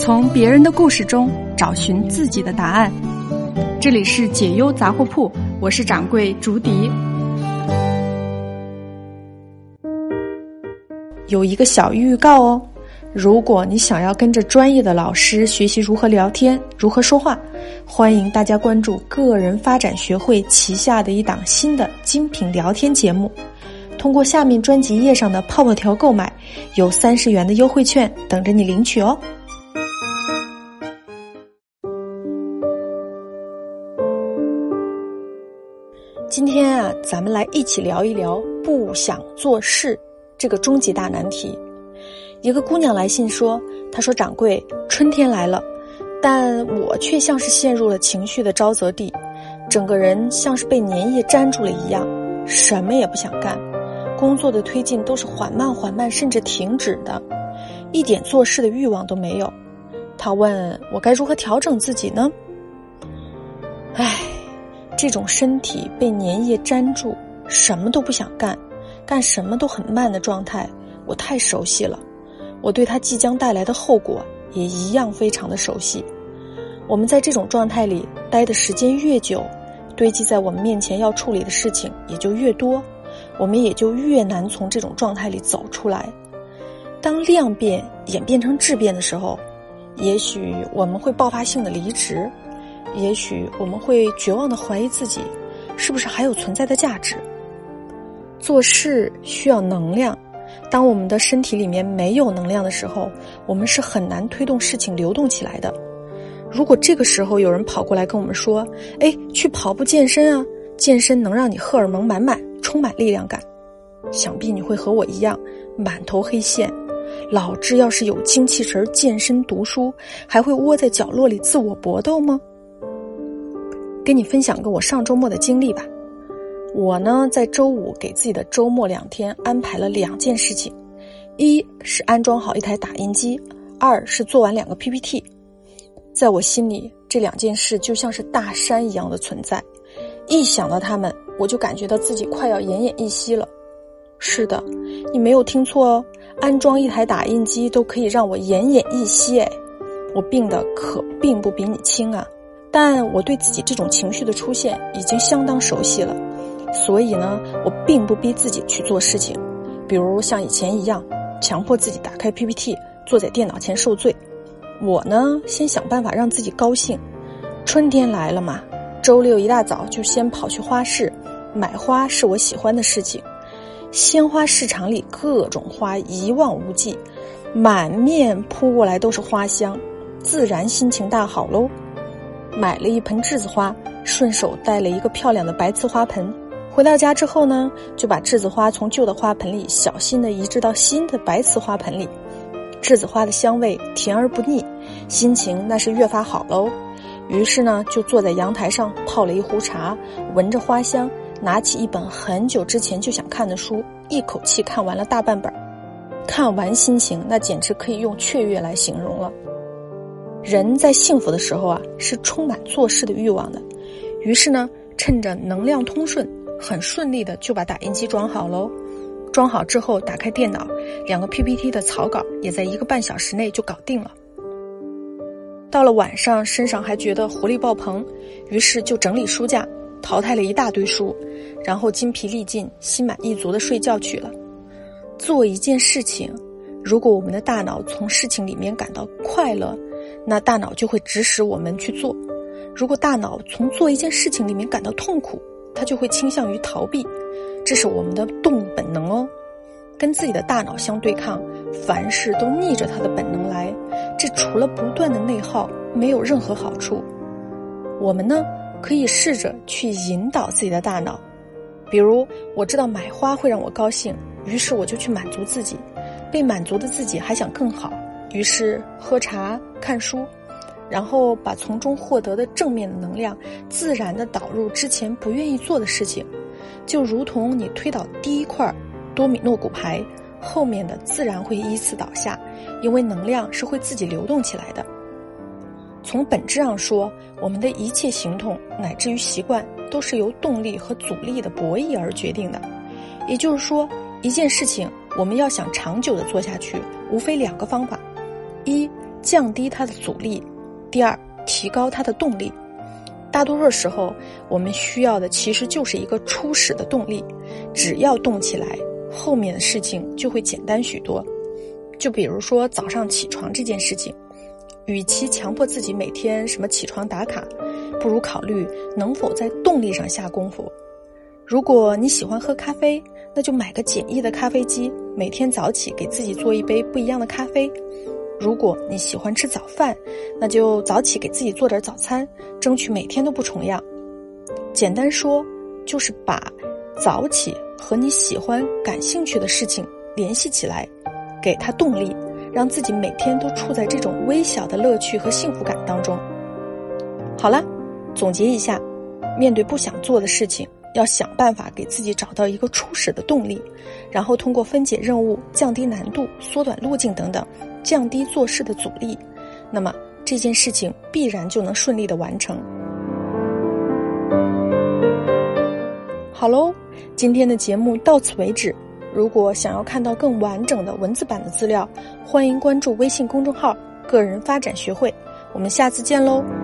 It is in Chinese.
从别人的故事中找寻自己的答案。这里是解忧杂货铺，我是掌柜竹笛。有一个小预告哦，如果你想要跟着专业的老师学习如何聊天、如何说话，欢迎大家关注个人发展学会旗下的一档新的精品聊天节目。通过下面专辑页上的泡泡条购买，有三十元的优惠券等着你领取哦。今天啊，咱们来一起聊一聊不想做事这个终极大难题。一个姑娘来信说：“她说掌柜，春天来了，但我却像是陷入了情绪的沼泽地，整个人像是被粘液粘住了一样，什么也不想干，工作的推进都是缓慢缓慢，甚至停止的，一点做事的欲望都没有。”她问我该如何调整自己呢？唉。这种身体被粘液粘住，什么都不想干，干什么都很慢的状态，我太熟悉了。我对它即将带来的后果也一样非常的熟悉。我们在这种状态里待的时间越久，堆积在我们面前要处理的事情也就越多，我们也就越难从这种状态里走出来。当量变演变成质变的时候，也许我们会爆发性的离职。也许我们会绝望的怀疑自己，是不是还有存在的价值？做事需要能量，当我们的身体里面没有能量的时候，我们是很难推动事情流动起来的。如果这个时候有人跑过来跟我们说：“哎，去跑步健身啊，健身能让你荷尔蒙满满，充满力量感。”想必你会和我一样满头黑线。老子要是有精气神健身读书，还会窝在角落里自我搏斗吗？跟你分享个我上周末的经历吧。我呢，在周五给自己的周末两天安排了两件事情：一是安装好一台打印机，二是做完两个 PPT。在我心里，这两件事就像是大山一样的存在，一想到他们，我就感觉到自己快要奄奄一息了。是的，你没有听错哦，安装一台打印机都可以让我奄奄一息哎，我病的可并不比你轻啊。但我对自己这种情绪的出现已经相当熟悉了，所以呢，我并不逼自己去做事情，比如像以前一样强迫自己打开 PPT，坐在电脑前受罪。我呢，先想办法让自己高兴。春天来了嘛，周六一大早就先跑去花市买花，是我喜欢的事情。鲜花市场里各种花一望无际，满面扑过来都是花香，自然心情大好喽。买了一盆栀子花，顺手带了一个漂亮的白瓷花盆。回到家之后呢，就把栀子花从旧的花盆里小心的移植到新的白瓷花盆里。栀子花的香味甜而不腻，心情那是越发好喽。于是呢，就坐在阳台上泡了一壶茶，闻着花香，拿起一本很久之前就想看的书，一口气看完了大半本。看完心情那简直可以用雀跃来形容了。人在幸福的时候啊，是充满做事的欲望的。于是呢，趁着能量通顺，很顺利的就把打印机装好喽。装好之后，打开电脑，两个 PPT 的草稿也在一个半小时内就搞定了。到了晚上，身上还觉得活力爆棚，于是就整理书架，淘汰了一大堆书，然后精疲力尽、心满意足的睡觉去了。做一件事情，如果我们的大脑从事情里面感到快乐。那大脑就会指使我们去做。如果大脑从做一件事情里面感到痛苦，它就会倾向于逃避。这是我们的动物本能哦。跟自己的大脑相对抗，凡事都逆着它的本能来，这除了不断的内耗，没有任何好处。我们呢，可以试着去引导自己的大脑。比如，我知道买花会让我高兴，于是我就去满足自己。被满足的自己还想更好。于是喝茶、看书，然后把从中获得的正面的能量自然的导入之前不愿意做的事情，就如同你推倒第一块多米诺骨牌，后面的自然会依次倒下，因为能量是会自己流动起来的。从本质上说，我们的一切行动乃至于习惯，都是由动力和阻力的博弈而决定的。也就是说，一件事情我们要想长久的做下去，无非两个方法。一降低它的阻力；第二，提高它的动力。大多数时候，我们需要的其实就是一个初始的动力，只要动起来，后面的事情就会简单许多。就比如说早上起床这件事情，与其强迫自己每天什么起床打卡，不如考虑能否在动力上下功夫。如果你喜欢喝咖啡，那就买个简易的咖啡机，每天早起给自己做一杯不一样的咖啡。如果你喜欢吃早饭，那就早起给自己做点早餐，争取每天都不重样。简单说，就是把早起和你喜欢、感兴趣的事情联系起来，给他动力，让自己每天都处在这种微小的乐趣和幸福感当中。好了，总结一下，面对不想做的事情，要想办法给自己找到一个初始的动力，然后通过分解任务、降低难度、缩短路径等等。降低做事的阻力，那么这件事情必然就能顺利的完成。好喽，今天的节目到此为止。如果想要看到更完整的文字版的资料，欢迎关注微信公众号“个人发展学会”。我们下次见喽。